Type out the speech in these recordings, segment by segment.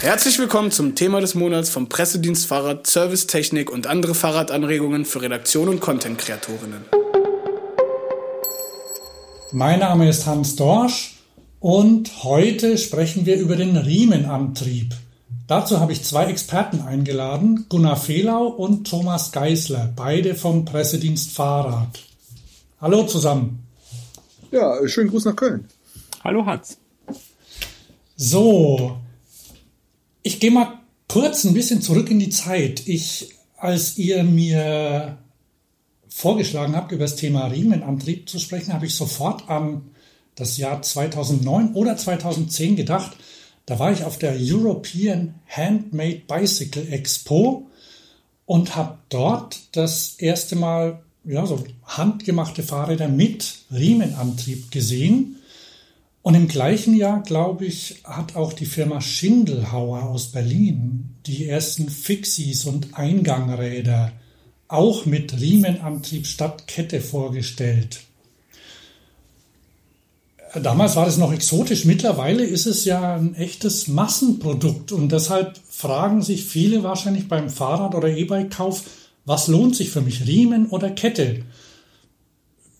Herzlich willkommen zum Thema des Monats vom Pressedienst Fahrrad, Servicetechnik und andere Fahrradanregungen für Redaktion und Content-Kreatorinnen. Mein Name ist Hans Dorsch und heute sprechen wir über den Riemenantrieb. Dazu habe ich zwei Experten eingeladen, Gunnar Fehlau und Thomas Geisler, beide vom Pressedienst Fahrrad. Hallo zusammen. Ja, schönen Gruß nach Köln. Hallo Hans. So, ich gehe mal kurz ein bisschen zurück in die Zeit. Ich, als ihr mir vorgeschlagen habt, über das Thema Riemenantrieb zu sprechen, habe ich sofort an das Jahr 2009 oder 2010 gedacht. Da war ich auf der European Handmade Bicycle Expo und habe dort das erste Mal ja, so handgemachte Fahrräder mit Riemenantrieb gesehen. Und im gleichen Jahr, glaube ich, hat auch die Firma Schindelhauer aus Berlin die ersten Fixies und Eingangräder auch mit Riemenantrieb statt Kette vorgestellt. Damals war das noch exotisch, mittlerweile ist es ja ein echtes Massenprodukt und deshalb fragen sich viele wahrscheinlich beim Fahrrad- oder E-Bike-Kauf, was lohnt sich für mich, Riemen oder Kette?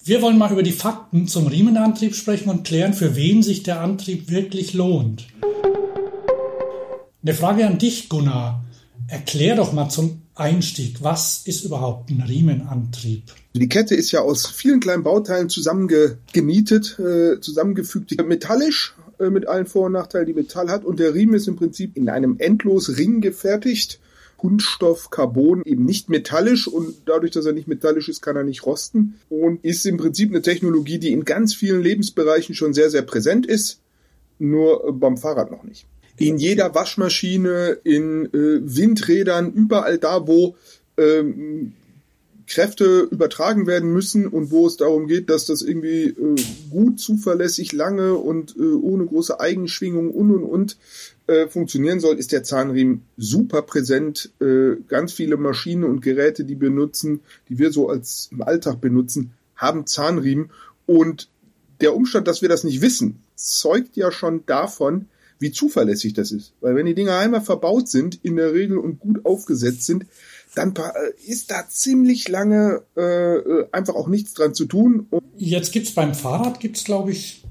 Wir wollen mal über die Fakten zum Riemenantrieb sprechen und klären, für wen sich der Antrieb wirklich lohnt. Eine Frage an dich, Gunnar. Erklär doch mal zum Einstieg, was ist überhaupt ein Riemenantrieb? Die Kette ist ja aus vielen kleinen Bauteilen zusammengenietet, äh, zusammengefügt, metallisch äh, mit allen Vor- und Nachteilen, die Metall hat. Und der Riemen ist im Prinzip in einem endlos Ring gefertigt Kunststoff, Carbon, eben nicht metallisch und dadurch, dass er nicht metallisch ist, kann er nicht rosten und ist im Prinzip eine Technologie, die in ganz vielen Lebensbereichen schon sehr, sehr präsent ist, nur beim Fahrrad noch nicht. In jeder Waschmaschine, in äh, Windrädern, überall da, wo ähm, Kräfte übertragen werden müssen und wo es darum geht, dass das irgendwie äh, gut, zuverlässig, lange und äh, ohne große Eigenschwingungen und und und äh, funktionieren soll, ist der Zahnriemen super präsent. Äh, ganz viele Maschinen und Geräte, die wir nutzen, die wir so als im Alltag benutzen, haben Zahnriemen und der Umstand, dass wir das nicht wissen, zeugt ja schon davon, wie zuverlässig das ist. Weil wenn die Dinger einmal verbaut sind, in der Regel und gut aufgesetzt sind, dann äh, ist da ziemlich lange äh, äh, einfach auch nichts dran zu tun. Jetzt gibt's beim Fahrrad, gibt's glaube ich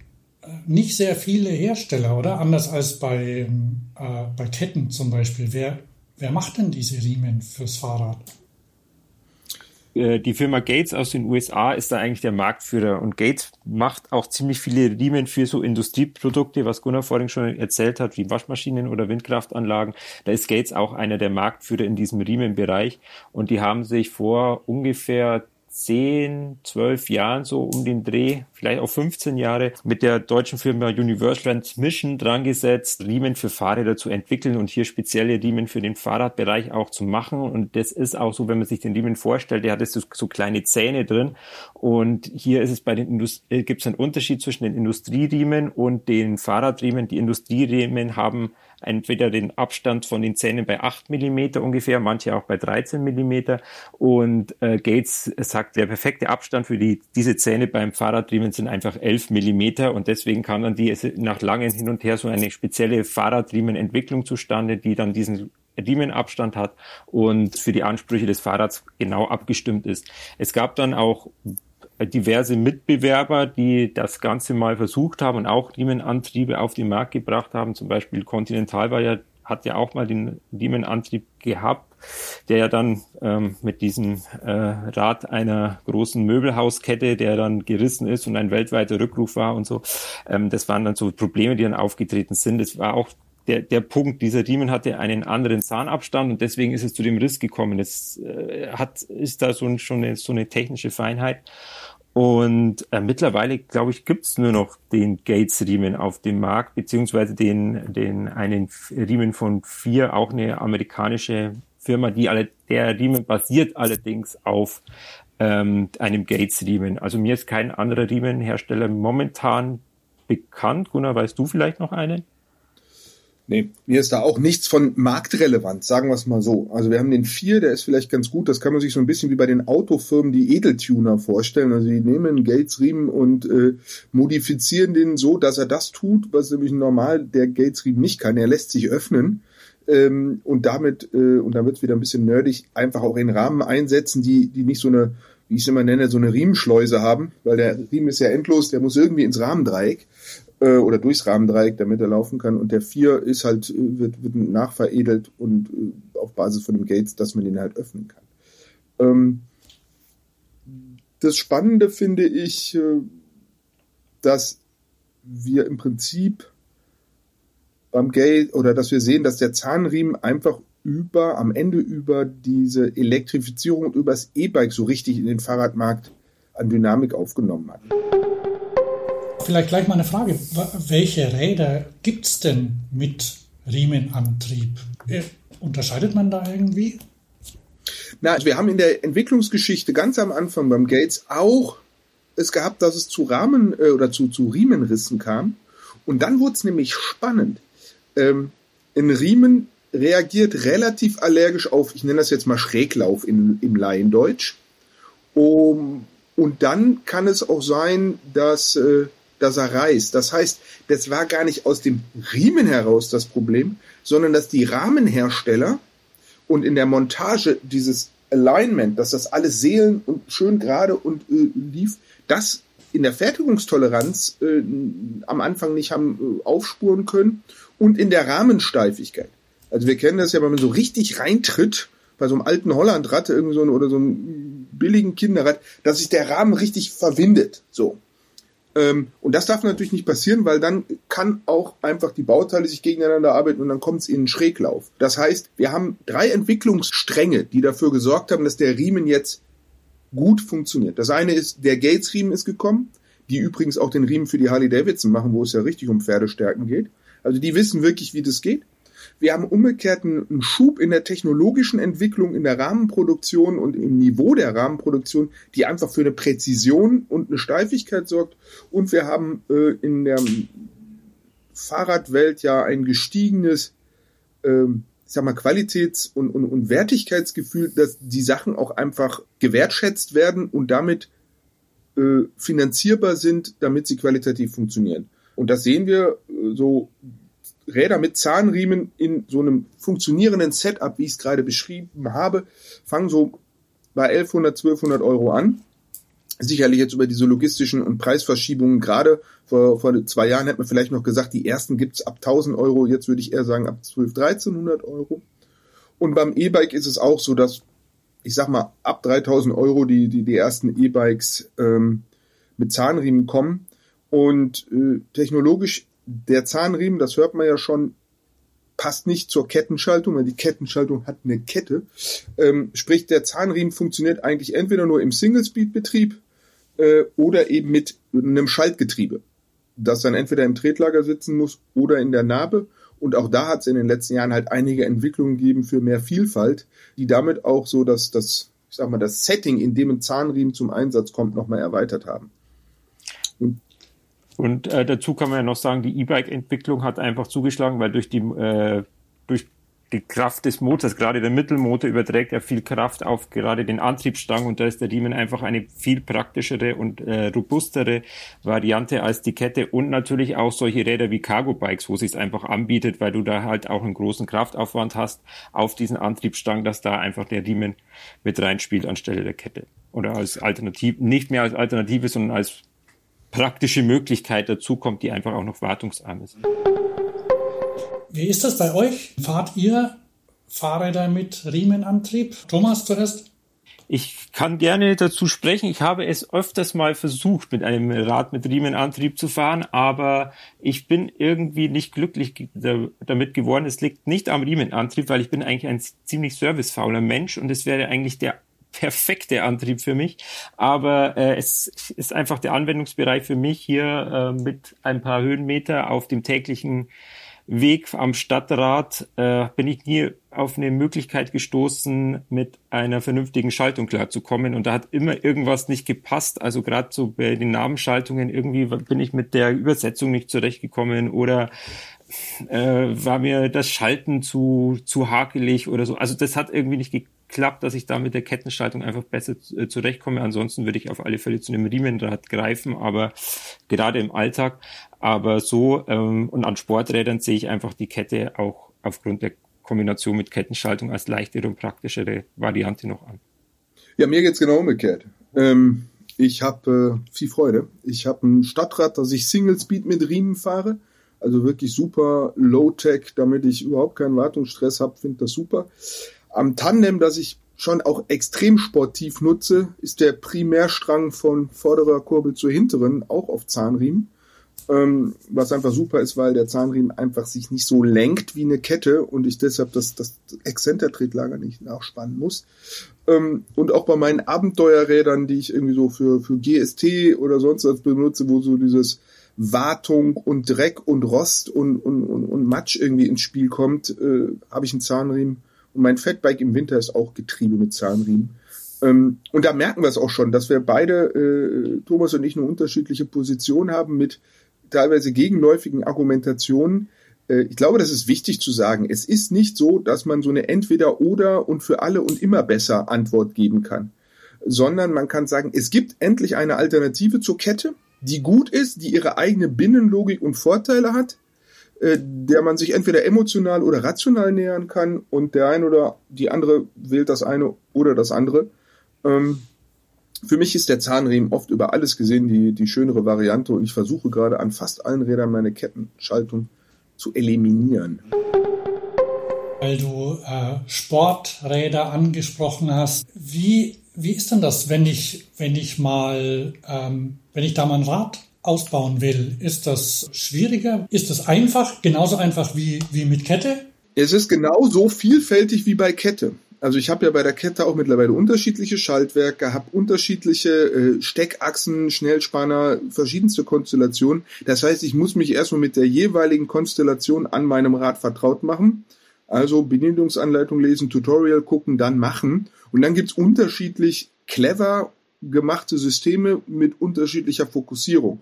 nicht sehr viele Hersteller, oder? Anders als bei, äh, bei Ketten zum Beispiel. Wer, wer macht denn diese Riemen fürs Fahrrad? Äh, die Firma Gates aus den USA ist da eigentlich der Marktführer und Gates macht auch ziemlich viele Riemen für so Industrieprodukte, was Gunnar vorhin schon erzählt hat, wie Waschmaschinen oder Windkraftanlagen. Da ist Gates auch einer der Marktführer in diesem Riemenbereich und die haben sich vor ungefähr zehn, zwölf Jahren so um den Dreh, vielleicht auch 15 Jahre, mit der deutschen Firma Universal Transmission dran gesetzt, Riemen für Fahrräder zu entwickeln und hier spezielle Riemen für den Fahrradbereich auch zu machen. Und das ist auch so, wenn man sich den Riemen vorstellt, der hat so, so kleine Zähne drin. Und hier ist es bei den Indust äh, gibt es einen Unterschied zwischen den Industrieriemen und den Fahrradriemen. Die Industrieriemen haben entweder den Abstand von den Zähnen bei 8 Millimeter ungefähr, manche auch bei 13 Millimeter. Und äh, Gates sagt, der perfekte Abstand für die, diese Zähne beim Fahrradriemen sind einfach 11 Millimeter und deswegen kam dann die nach langen Hin und Her so eine spezielle Fahrradriemenentwicklung zustande, die dann diesen Riemenabstand hat und für die Ansprüche des Fahrrads genau abgestimmt ist. Es gab dann auch diverse Mitbewerber, die das Ganze mal versucht haben und auch Riemenantriebe auf den Markt gebracht haben. Zum Beispiel Continental war ja, hat ja auch mal den Riemenantrieb gehabt, der ja dann ähm, mit diesem äh, Rad einer großen Möbelhauskette, der dann gerissen ist und ein weltweiter Rückruf war und so. Ähm, das waren dann so Probleme, die dann aufgetreten sind. Es war auch der, der Punkt, dieser Riemen hatte einen anderen Zahnabstand und deswegen ist es zu dem Riss gekommen. Das äh, hat, ist da so, schon eine, so eine technische Feinheit. Und äh, mittlerweile, glaube ich, gibt's nur noch den Gates-Riemen auf dem Markt, beziehungsweise den, den einen Riemen von vier, auch eine amerikanische Firma, die alle, der Riemen basiert allerdings auf ähm, einem Gates-Riemen. Also mir ist kein anderer Riemenhersteller momentan bekannt. Gunnar, weißt du vielleicht noch einen? Nee, mir ist da auch nichts von marktrelevant, sagen wir es mal so. Also wir haben den 4, der ist vielleicht ganz gut, das kann man sich so ein bisschen wie bei den Autofirmen die Edeltuner vorstellen. Also die nehmen Gates-Riemen und äh, modifizieren den so, dass er das tut, was nämlich normal der Gates-Riemen nicht kann. Er lässt sich öffnen. ähm, und damit, äh, und dann wird es wieder ein bisschen nerdig, einfach auch in Rahmen einsetzen, die, die nicht so eine, wie ich es immer nenne, so eine Riemenschleuse haben, weil der Riemen ist ja endlos, der muss irgendwie ins Rahmendreieck äh, oder durchs Rahmendreieck, damit er laufen kann. Und der vier ist halt, äh, wird, wird nachveredelt und äh, auf Basis von dem Gates, dass man den halt öffnen kann. Ähm, das Spannende finde ich, äh, dass wir im Prinzip beim Gate oder dass wir sehen, dass der Zahnriemen einfach über, am Ende über diese Elektrifizierung und über das E-Bike so richtig in den Fahrradmarkt an Dynamik aufgenommen hat. Vielleicht gleich mal eine Frage. Welche Räder gibt es denn mit Riemenantrieb? Äh, unterscheidet man da irgendwie? Na, also wir haben in der Entwicklungsgeschichte ganz am Anfang beim Gates auch es gehabt, dass es zu Rahmen äh, oder zu, zu Riemenrissen kam. Und dann wurde es nämlich spannend. Ähm, ein Riemen reagiert relativ allergisch auf, ich nenne das jetzt mal Schräglauf in, im Laiendeutsch. Um, und dann kann es auch sein, dass, äh, dass er reißt. Das heißt, das war gar nicht aus dem Riemen heraus das Problem, sondern dass die Rahmenhersteller und in der Montage dieses Alignment, dass das alles seelen und schön gerade und äh, lief, das in der Fertigungstoleranz äh, am Anfang nicht haben äh, aufspuren können und in der Rahmensteifigkeit. Also wir kennen das ja, wenn man so richtig reintritt, bei so einem alten Hollandrad irgendwie so ein, oder so einem billigen Kinderrad, dass sich der Rahmen richtig verwindet. So. Ähm, und das darf natürlich nicht passieren, weil dann kann auch einfach die Bauteile sich gegeneinander arbeiten und dann kommt es in einen Schräglauf. Das heißt, wir haben drei Entwicklungsstränge, die dafür gesorgt haben, dass der Riemen jetzt gut funktioniert. Das eine ist, der Gates-Riemen ist gekommen, die übrigens auch den Riemen für die Harley Davidson machen, wo es ja richtig um Pferdestärken geht. Also die wissen wirklich, wie das geht. Wir haben umgekehrt einen Schub in der technologischen Entwicklung, in der Rahmenproduktion und im Niveau der Rahmenproduktion, die einfach für eine Präzision und eine Steifigkeit sorgt. Und wir haben äh, in der Fahrradwelt ja ein gestiegenes, äh, ich sag mal, Qualitäts- und, und, und Wertigkeitsgefühl, dass die Sachen auch einfach gewertschätzt werden und damit äh, finanzierbar sind, damit sie qualitativ funktionieren. Und das sehen wir äh, so Räder mit Zahnriemen in so einem funktionierenden Setup, wie ich es gerade beschrieben habe, fangen so bei 1100, 1200 Euro an. Sicherlich jetzt über diese logistischen und Preisverschiebungen gerade vor, vor zwei Jahren hätte man vielleicht noch gesagt, die ersten gibt's ab 1000 Euro, jetzt würde ich eher sagen ab 12, 1300 Euro. Und beim E-Bike ist es auch so, dass ich sag mal ab 3000 Euro die, die, die ersten E-Bikes ähm, mit Zahnriemen kommen. Und äh, technologisch der Zahnriemen, das hört man ja schon, passt nicht zur Kettenschaltung, weil die Kettenschaltung hat eine Kette. Ähm, sprich, der Zahnriemen funktioniert eigentlich entweder nur im Single-Speed-Betrieb äh, oder eben mit einem Schaltgetriebe, das dann entweder im Tretlager sitzen muss oder in der Narbe. Und auch da hat es in den letzten Jahren halt einige Entwicklungen gegeben für mehr Vielfalt, die damit auch so, dass das, ich sag mal, das Setting, in dem ein Zahnriemen zum Einsatz kommt, nochmal erweitert haben. Und und äh, dazu kann man ja noch sagen, die E-Bike-Entwicklung hat einfach zugeschlagen, weil durch die äh, durch die Kraft des Motors, gerade der Mittelmotor überträgt ja viel Kraft auf gerade den Antriebsstrang und da ist der Riemen einfach eine viel praktischere und äh, robustere Variante als die Kette und natürlich auch solche Räder wie Cargo Bikes, wo es einfach anbietet, weil du da halt auch einen großen Kraftaufwand hast auf diesen Antriebsstrang, dass da einfach der Riemen mit reinspielt anstelle der Kette. Oder als Alternative, nicht mehr als Alternative, sondern als praktische Möglichkeit dazu kommt, die einfach auch noch wartungsarm ist. Wie ist das bei euch? Fahrt ihr Fahrräder mit Riemenantrieb? Thomas zuerst? Ich kann gerne dazu sprechen. Ich habe es öfters mal versucht, mit einem Rad mit Riemenantrieb zu fahren, aber ich bin irgendwie nicht glücklich damit geworden. Es liegt nicht am Riemenantrieb, weil ich bin eigentlich ein ziemlich servicefauler Mensch und es wäre eigentlich der perfekte Antrieb für mich. Aber äh, es ist einfach der Anwendungsbereich für mich hier äh, mit ein paar Höhenmeter auf dem täglichen Weg am Stadtrat äh, bin ich nie auf eine Möglichkeit gestoßen, mit einer vernünftigen Schaltung klarzukommen. Und da hat immer irgendwas nicht gepasst. Also gerade so bei den Namenschaltungen irgendwie bin ich mit der Übersetzung nicht zurechtgekommen oder äh, war mir das Schalten zu, zu hakelig oder so. Also das hat irgendwie nicht geklappt, dass ich da mit der Kettenschaltung einfach besser äh, zurechtkomme. Ansonsten würde ich auf alle Fälle zu einem Riemenrad greifen, aber gerade im Alltag. Aber so ähm, und an Sporträdern sehe ich einfach die Kette auch aufgrund der Kombination mit Kettenschaltung als leichtere und praktischere Variante noch an. Ja, mir geht's genau umgekehrt. Ähm, ich habe äh, viel Freude. Ich habe ein Stadtrad, das ich Single Speed mit Riemen fahre. Also wirklich super Low-Tech, damit ich überhaupt keinen Wartungsstress habe, finde das super. Am Tandem, das ich schon auch extrem sportiv nutze, ist der Primärstrang von vorderer Kurbel zur hinteren auch auf Zahnriemen. Ähm, was einfach super ist, weil der Zahnriemen einfach sich nicht so lenkt wie eine Kette und ich deshalb das, das Exzentertretlager nicht nachspannen muss. Ähm, und auch bei meinen Abenteuerrädern, die ich irgendwie so für, für GST oder sonst was benutze, wo so dieses Wartung und Dreck und Rost und, und, und, und Matsch irgendwie ins Spiel kommt, äh, habe ich einen Zahnriemen. Und mein Fatbike im Winter ist auch Getriebe mit Zahnriemen. Ähm, und da merken wir es auch schon, dass wir beide, äh, Thomas und ich, eine unterschiedliche Position haben mit teilweise gegenläufigen Argumentationen. Äh, ich glaube, das ist wichtig zu sagen. Es ist nicht so, dass man so eine Entweder-Oder und für alle und immer besser Antwort geben kann, sondern man kann sagen, es gibt endlich eine Alternative zur Kette, die gut ist, die ihre eigene Binnenlogik und Vorteile hat, äh, der man sich entweder emotional oder rational nähern kann und der eine oder die andere wählt das eine oder das andere. Ähm, für mich ist der Zahnriemen oft über alles gesehen die, die schönere Variante und ich versuche gerade an fast allen Rädern meine Kettenschaltung zu eliminieren. Weil du äh, Sporträder angesprochen hast, wie, wie ist denn das, wenn ich, wenn ich mal, ähm, wenn ich da mein Rad ausbauen will? Ist das schwieriger? Ist das einfach? Genauso einfach wie, wie mit Kette? Es ist genauso vielfältig wie bei Kette. Also ich habe ja bei der Kette auch mittlerweile unterschiedliche Schaltwerke, habe unterschiedliche äh, Steckachsen, Schnellspanner, verschiedenste Konstellationen. Das heißt, ich muss mich erstmal mit der jeweiligen Konstellation an meinem Rad vertraut machen. Also Bedienungsanleitung lesen, Tutorial gucken, dann machen. Und dann gibt's unterschiedlich clever gemachte Systeme mit unterschiedlicher Fokussierung.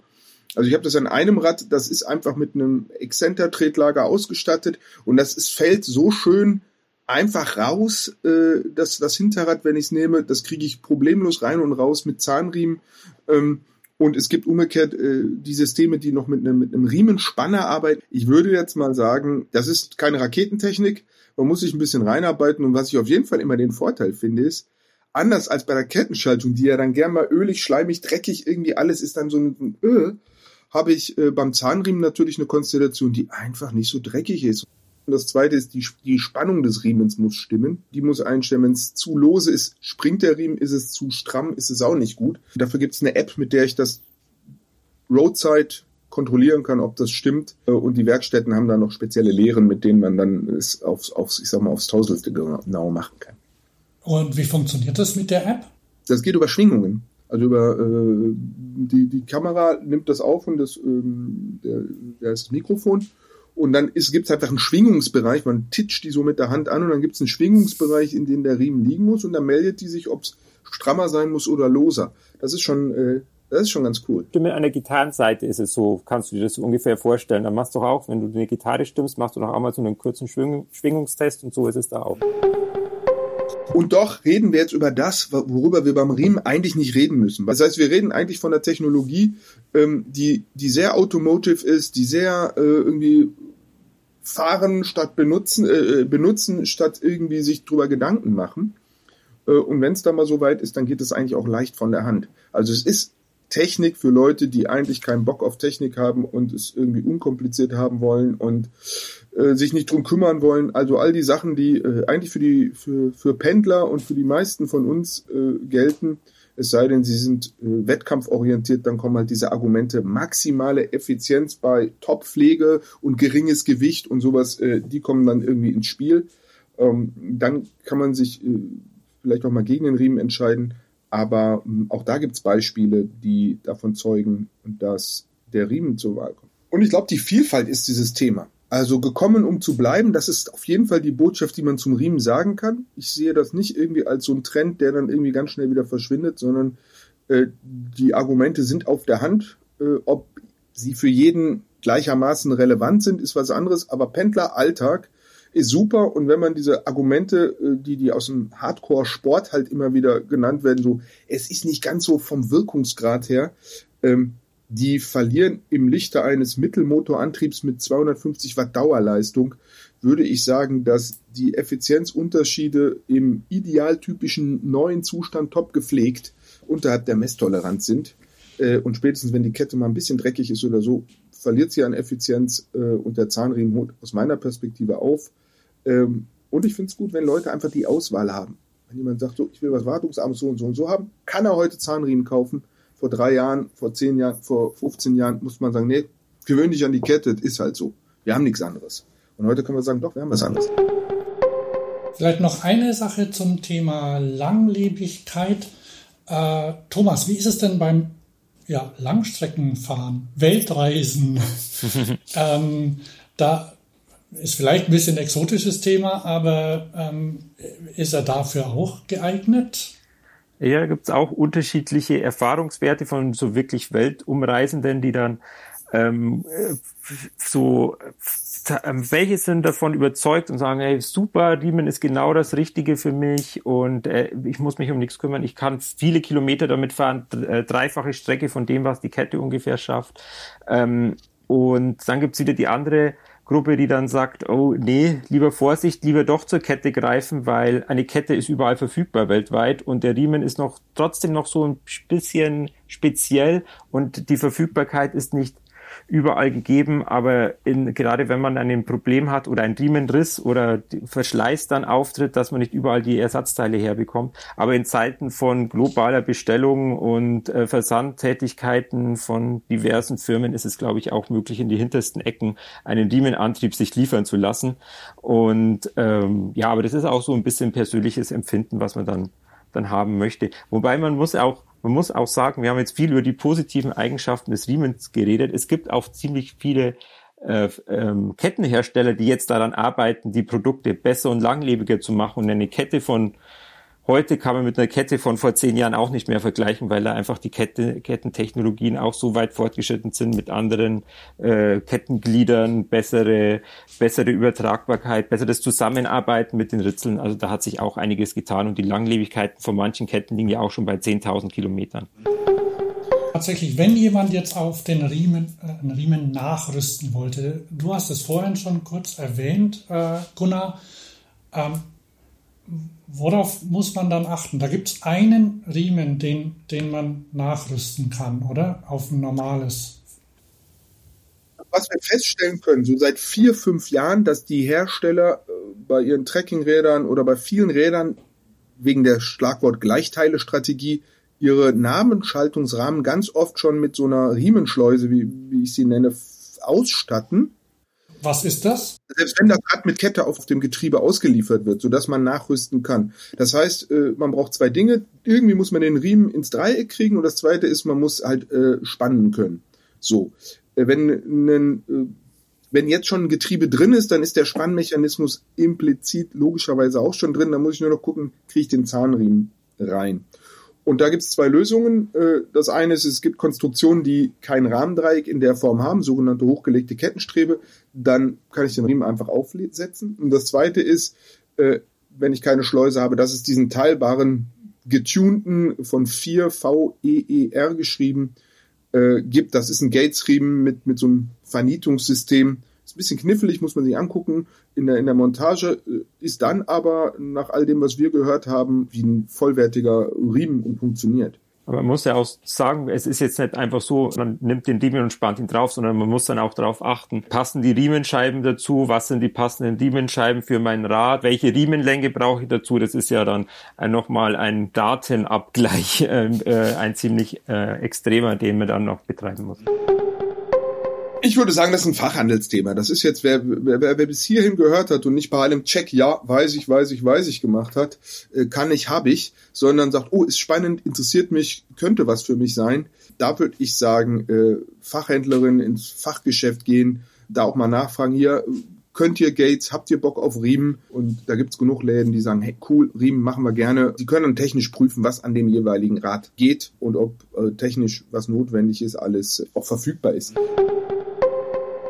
Also ich habe das an einem Rad, das ist einfach mit einem Exzenter-Tretlager ausgestattet und das ist, fällt so schön einfach raus. Äh, das, das Hinterrad, wenn ich es nehme, das kriege ich problemlos rein und raus mit Zahnriemen. Ähm, und es gibt umgekehrt äh, die Systeme, die noch mit einem, mit einem Riemenspanner arbeiten. Ich würde jetzt mal sagen, das ist keine Raketentechnik. Man muss sich ein bisschen reinarbeiten. Und was ich auf jeden Fall immer den Vorteil finde, ist, anders als bei der Kettenschaltung, die ja dann gern mal ölig, schleimig, dreckig, irgendwie alles ist dann so ein Öl, habe ich äh, beim Zahnriemen natürlich eine Konstellation, die einfach nicht so dreckig ist. Und das zweite ist, die, die Spannung des Riemens muss stimmen. Die muss einstimmen. Wenn es zu lose ist, springt der Riemen, ist es zu stramm, ist es auch nicht gut. Dafür gibt es eine App, mit der ich das Roadside kontrollieren kann, ob das stimmt. Und die Werkstätten haben da noch spezielle Lehren, mit denen man dann es aufs, aufs ich sag mal, aufs Tausendstel genau machen kann. Und wie funktioniert das mit der App? Das geht über Schwingungen. Also über äh, die, die Kamera nimmt das auf und das, ähm, der, der ist das Mikrofon und dann gibt es einfach einen Schwingungsbereich, man titscht die so mit der Hand an und dann gibt es einen Schwingungsbereich, in dem der Riemen liegen muss und dann meldet die sich, ob es strammer sein muss oder loser. Das ist schon, äh, das ist schon ganz cool. Stimme an der Gitarrenseite ist es so, kannst du dir das ungefähr vorstellen. Dann machst du auch, wenn du eine Gitarre stimmst, machst du doch auch mal so einen kurzen Schwing Schwingungstest und so ist es da auch. Und doch reden wir jetzt über das, worüber wir beim Riemen eigentlich nicht reden müssen. Das heißt, wir reden eigentlich von der Technologie, ähm, die, die sehr automotive ist, die sehr äh, irgendwie fahren statt benutzen, äh, benutzen statt irgendwie sich drüber Gedanken machen. Äh, und wenn es dann mal so weit ist, dann geht es eigentlich auch leicht von der Hand. Also es ist Technik für Leute, die eigentlich keinen Bock auf Technik haben und es irgendwie unkompliziert haben wollen und äh, sich nicht drum kümmern wollen. Also all die Sachen, die äh, eigentlich für die für, für Pendler und für die meisten von uns äh, gelten, es sei denn, sie sind äh, wettkampforientiert, dann kommen halt diese Argumente maximale Effizienz bei Top-Pflege und geringes Gewicht und sowas, äh, die kommen dann irgendwie ins Spiel. Ähm, dann kann man sich äh, vielleicht auch mal gegen den Riemen entscheiden. Aber äh, auch da gibt's Beispiele, die davon zeugen, dass der Riemen zur Wahl kommt. Und ich glaube, die Vielfalt ist dieses Thema. Also gekommen, um zu bleiben, das ist auf jeden Fall die Botschaft, die man zum Riemen sagen kann. Ich sehe das nicht irgendwie als so ein Trend, der dann irgendwie ganz schnell wieder verschwindet, sondern äh, die Argumente sind auf der Hand. Äh, ob sie für jeden gleichermaßen relevant sind, ist was anderes. Aber Pendleralltag ist super und wenn man diese Argumente, äh, die die aus dem Hardcore-Sport halt immer wieder genannt werden, so es ist nicht ganz so vom Wirkungsgrad her, ähm, die verlieren im Lichte eines Mittelmotorantriebs mit 250 Watt Dauerleistung, würde ich sagen, dass die Effizienzunterschiede im idealtypischen neuen Zustand top gepflegt unterhalb der Messtoleranz sind. Äh, und spätestens, wenn die Kette mal ein bisschen dreckig ist oder so, verliert sie an Effizienz äh, und der Zahnriemen holt aus meiner Perspektive auf. Ähm, und ich finde es gut, wenn Leute einfach die Auswahl haben. Wenn jemand sagt, so, ich will was Wartungsarmes so und so und so haben, kann er heute Zahnriemen kaufen. Vor drei Jahren, vor zehn Jahren, vor 15 Jahren muss man sagen, nee, gewöhn dich an die Kette, das ist halt so. Wir haben nichts anderes. Und heute können wir sagen, doch, wir haben was anderes. Vielleicht noch eine Sache zum Thema Langlebigkeit. Äh, Thomas, wie ist es denn beim ja, Langstreckenfahren, Weltreisen? ähm, da ist vielleicht ein bisschen ein exotisches Thema, aber ähm, ist er dafür auch geeignet? Ja, gibt es auch unterschiedliche Erfahrungswerte von so wirklich Weltumreisenden, die dann ähm, so ähm, welche sind davon überzeugt und sagen, hey, super, Riemen ist genau das Richtige für mich und äh, ich muss mich um nichts kümmern. Ich kann viele Kilometer damit fahren, äh, dreifache Strecke von dem, was die Kette ungefähr schafft. Ähm, und dann gibt's wieder die andere Gruppe, die dann sagt, oh nee, lieber Vorsicht, lieber doch zur Kette greifen, weil eine Kette ist überall verfügbar weltweit und der Riemen ist noch trotzdem noch so ein bisschen speziell und die Verfügbarkeit ist nicht überall gegeben, aber in, gerade wenn man ein Problem hat oder ein Riemenriss oder Verschleiß dann auftritt, dass man nicht überall die Ersatzteile herbekommt. Aber in Zeiten von globaler Bestellung und äh, Versandtätigkeiten von diversen Firmen ist es, glaube ich, auch möglich, in die hintersten Ecken einen Riemenantrieb sich liefern zu lassen. Und ähm, ja, aber das ist auch so ein bisschen persönliches Empfinden, was man dann dann haben möchte. Wobei man muss auch man muss auch sagen, wir haben jetzt viel über die positiven Eigenschaften des Riemens geredet. Es gibt auch ziemlich viele äh, ähm, Kettenhersteller, die jetzt daran arbeiten, die Produkte besser und langlebiger zu machen und eine Kette von Heute kann man mit einer Kette von vor zehn Jahren auch nicht mehr vergleichen, weil da einfach die Kette, Kettentechnologien auch so weit fortgeschritten sind mit anderen äh, Kettengliedern, bessere, bessere Übertragbarkeit, besseres Zusammenarbeiten mit den Ritzeln. Also da hat sich auch einiges getan und die Langlebigkeiten von manchen Ketten liegen ja auch schon bei 10.000 Kilometern. Tatsächlich, wenn jemand jetzt auf den Riemen, äh, einen Riemen nachrüsten wollte, du hast es vorhin schon kurz erwähnt, äh, Gunnar, ähm, worauf muss man dann achten? Da gibt es einen Riemen, den, den man nachrüsten kann, oder? Auf ein normales. Was wir feststellen können, so seit vier, fünf Jahren, dass die Hersteller äh, bei ihren Trekkingrädern oder bei vielen Rädern wegen der Schlagwort Gleichteile-Strategie ihre Namensschaltungsrahmen ganz oft schon mit so einer Riemenschleuse, wie, wie ich sie nenne, ausstatten was ist das? Selbst wenn das Rad mit Kette auf dem Getriebe ausgeliefert wird, sodass man nachrüsten kann. Das heißt, äh, man braucht zwei Dinge. Irgendwie muss man den Riemen ins Dreieck kriegen und das zweite ist, man muss halt äh, spannen können. So. Äh, wenn, ein, wenn jetzt schon ein Getriebe drin ist, dann ist der Spannmechanismus implizit logischerweise auch schon drin. Da muss ich nur noch gucken, kriege ich den Zahnriemen rein. Und da gibt es zwei Lösungen. Das eine ist, es gibt Konstruktionen, die kein Rahmendreieck in der Form haben, sogenannte hochgelegte Kettenstrebe dann kann ich den Riemen einfach aufsetzen. Und das zweite ist, äh, wenn ich keine Schleuse habe, dass es diesen teilbaren getunten von 4 VEER geschrieben äh, gibt. Das ist ein Gates-Riemen mit, mit so einem Vernietungssystem. Ist ein bisschen knifflig, muss man sich angucken. In der, in der Montage äh, ist dann aber nach all dem, was wir gehört haben, wie ein vollwertiger Riemen und funktioniert. Aber man muss ja auch sagen, es ist jetzt nicht einfach so, man nimmt den Riemen und spannt ihn drauf, sondern man muss dann auch darauf achten, passen die Riemenscheiben dazu, was sind die passenden Riemenscheiben für mein Rad, welche Riemenlänge brauche ich dazu, das ist ja dann nochmal ein Datenabgleich, äh, äh, ein ziemlich äh, extremer, den man dann noch betreiben muss. Ich würde sagen, das ist ein Fachhandelsthema. Das ist jetzt, wer, wer, wer bis hierhin gehört hat und nicht bei allem Check, ja, weiß ich, weiß ich, weiß ich gemacht hat, äh, kann ich, habe ich, sondern sagt, oh, ist spannend, interessiert mich, könnte was für mich sein. Da würde ich sagen, äh, Fachhändlerin ins Fachgeschäft gehen, da auch mal nachfragen, hier, könnt ihr Gates, habt ihr Bock auf Riemen? Und da gibt's genug Läden, die sagen, hey, cool, Riemen machen wir gerne. Sie können dann technisch prüfen, was an dem jeweiligen Rad geht und ob äh, technisch was notwendig ist, alles auch verfügbar ist.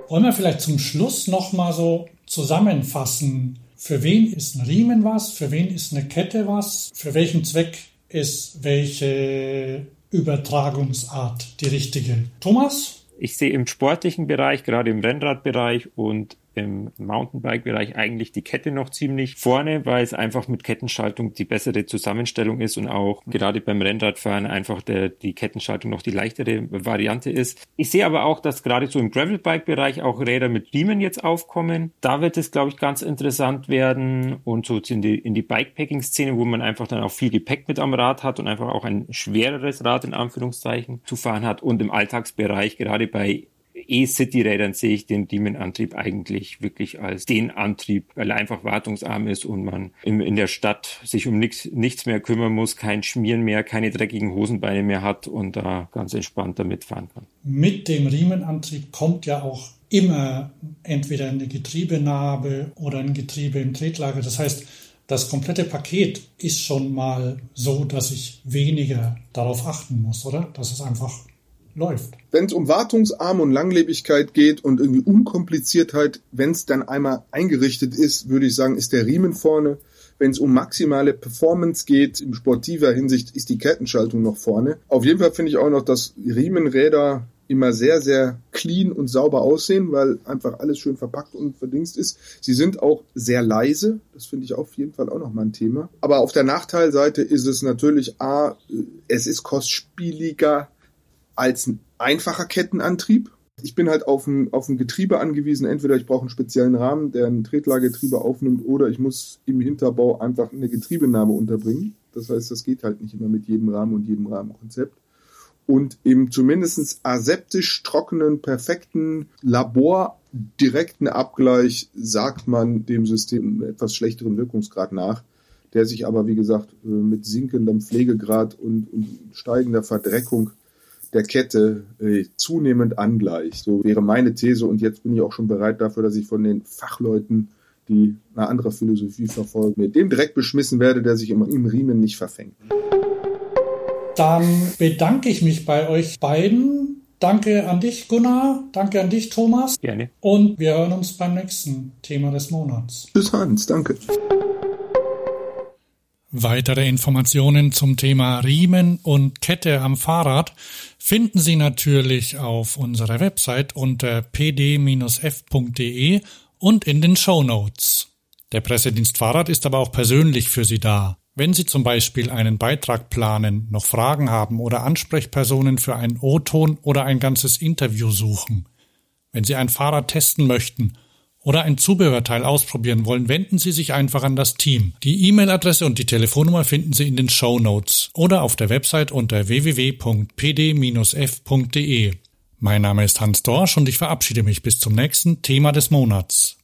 Wollen wir vielleicht zum Schluss nochmal so zusammenfassen, für wen ist ein Riemen was, für wen ist eine Kette was, für welchen Zweck ist welche Übertragungsart die richtige. Thomas? Ich sehe im sportlichen Bereich, gerade im Rennradbereich und im Mountainbike-Bereich eigentlich die Kette noch ziemlich vorne, weil es einfach mit Kettenschaltung die bessere Zusammenstellung ist und auch gerade beim Rennradfahren einfach der, die Kettenschaltung noch die leichtere Variante ist. Ich sehe aber auch, dass gerade so im Gravelbike-Bereich auch Räder mit Riemen jetzt aufkommen. Da wird es, glaube ich, ganz interessant werden und so in die, in die Bikepacking-Szene, wo man einfach dann auch viel Gepäck mit am Rad hat und einfach auch ein schwereres Rad in Anführungszeichen zu fahren hat und im Alltagsbereich gerade bei E-City-Rädern sehe ich den Demon-Antrieb eigentlich wirklich als den Antrieb, weil er einfach wartungsarm ist und man in, in der Stadt sich um nichts, nichts mehr kümmern muss, kein Schmieren mehr, keine dreckigen Hosenbeine mehr hat und da ganz entspannt damit fahren kann. Mit dem Riemenantrieb kommt ja auch immer entweder eine Getriebenarbe oder ein Getriebe im Tretlager. Das heißt, das komplette Paket ist schon mal so, dass ich weniger darauf achten muss, oder? Dass es einfach läuft. Wenn es um Wartungsarm und Langlebigkeit geht und irgendwie Unkompliziertheit, wenn es dann einmal eingerichtet ist, würde ich sagen, ist der Riemen vorne. Wenn es um maximale Performance geht, in sportiver Hinsicht, ist die Kettenschaltung noch vorne. Auf jeden Fall finde ich auch noch, dass Riemenräder immer sehr, sehr clean und sauber aussehen, weil einfach alles schön verpackt und verdingst ist. Sie sind auch sehr leise. Das finde ich auf jeden Fall auch nochmal ein Thema. Aber auf der Nachteilseite ist es natürlich A, es ist kostspieliger als ein einfacher Kettenantrieb. Ich bin halt auf ein, auf ein Getriebe angewiesen. Entweder ich brauche einen speziellen Rahmen, der ein Tretlagergetriebe aufnimmt, oder ich muss im Hinterbau einfach eine Getriebenahme unterbringen. Das heißt, das geht halt nicht immer mit jedem Rahmen und jedem Rahmenkonzept. Und im zumindest aseptisch trockenen, perfekten Labor direkten Abgleich sagt man dem System einen etwas schlechteren Wirkungsgrad nach, der sich aber, wie gesagt, mit sinkendem Pflegegrad und, und steigender Verdreckung der Kette äh, zunehmend angleicht. So wäre meine These und jetzt bin ich auch schon bereit dafür, dass ich von den Fachleuten, die eine andere Philosophie verfolgen, mit dem Dreck beschmissen werde, der sich im, im Riemen nicht verfängt. Dann bedanke ich mich bei euch beiden. Danke an dich, Gunnar. Danke an dich, Thomas. Gerne. Und wir hören uns beim nächsten Thema des Monats. Bis Hans, danke. Weitere Informationen zum Thema Riemen und Kette am Fahrrad finden Sie natürlich auf unserer Website unter pd-f.de und in den Show Notes. Der Pressedienst Fahrrad ist aber auch persönlich für Sie da. Wenn Sie zum Beispiel einen Beitrag planen, noch Fragen haben oder Ansprechpersonen für einen O-Ton oder ein ganzes Interview suchen. Wenn Sie ein Fahrrad testen möchten oder ein Zubehörteil ausprobieren wollen, wenden Sie sich einfach an das Team. Die E-Mail-Adresse und die Telefonnummer finden Sie in den Show Notes oder auf der Website unter www.pd-f.de. Mein Name ist Hans Dorsch und ich verabschiede mich bis zum nächsten Thema des Monats.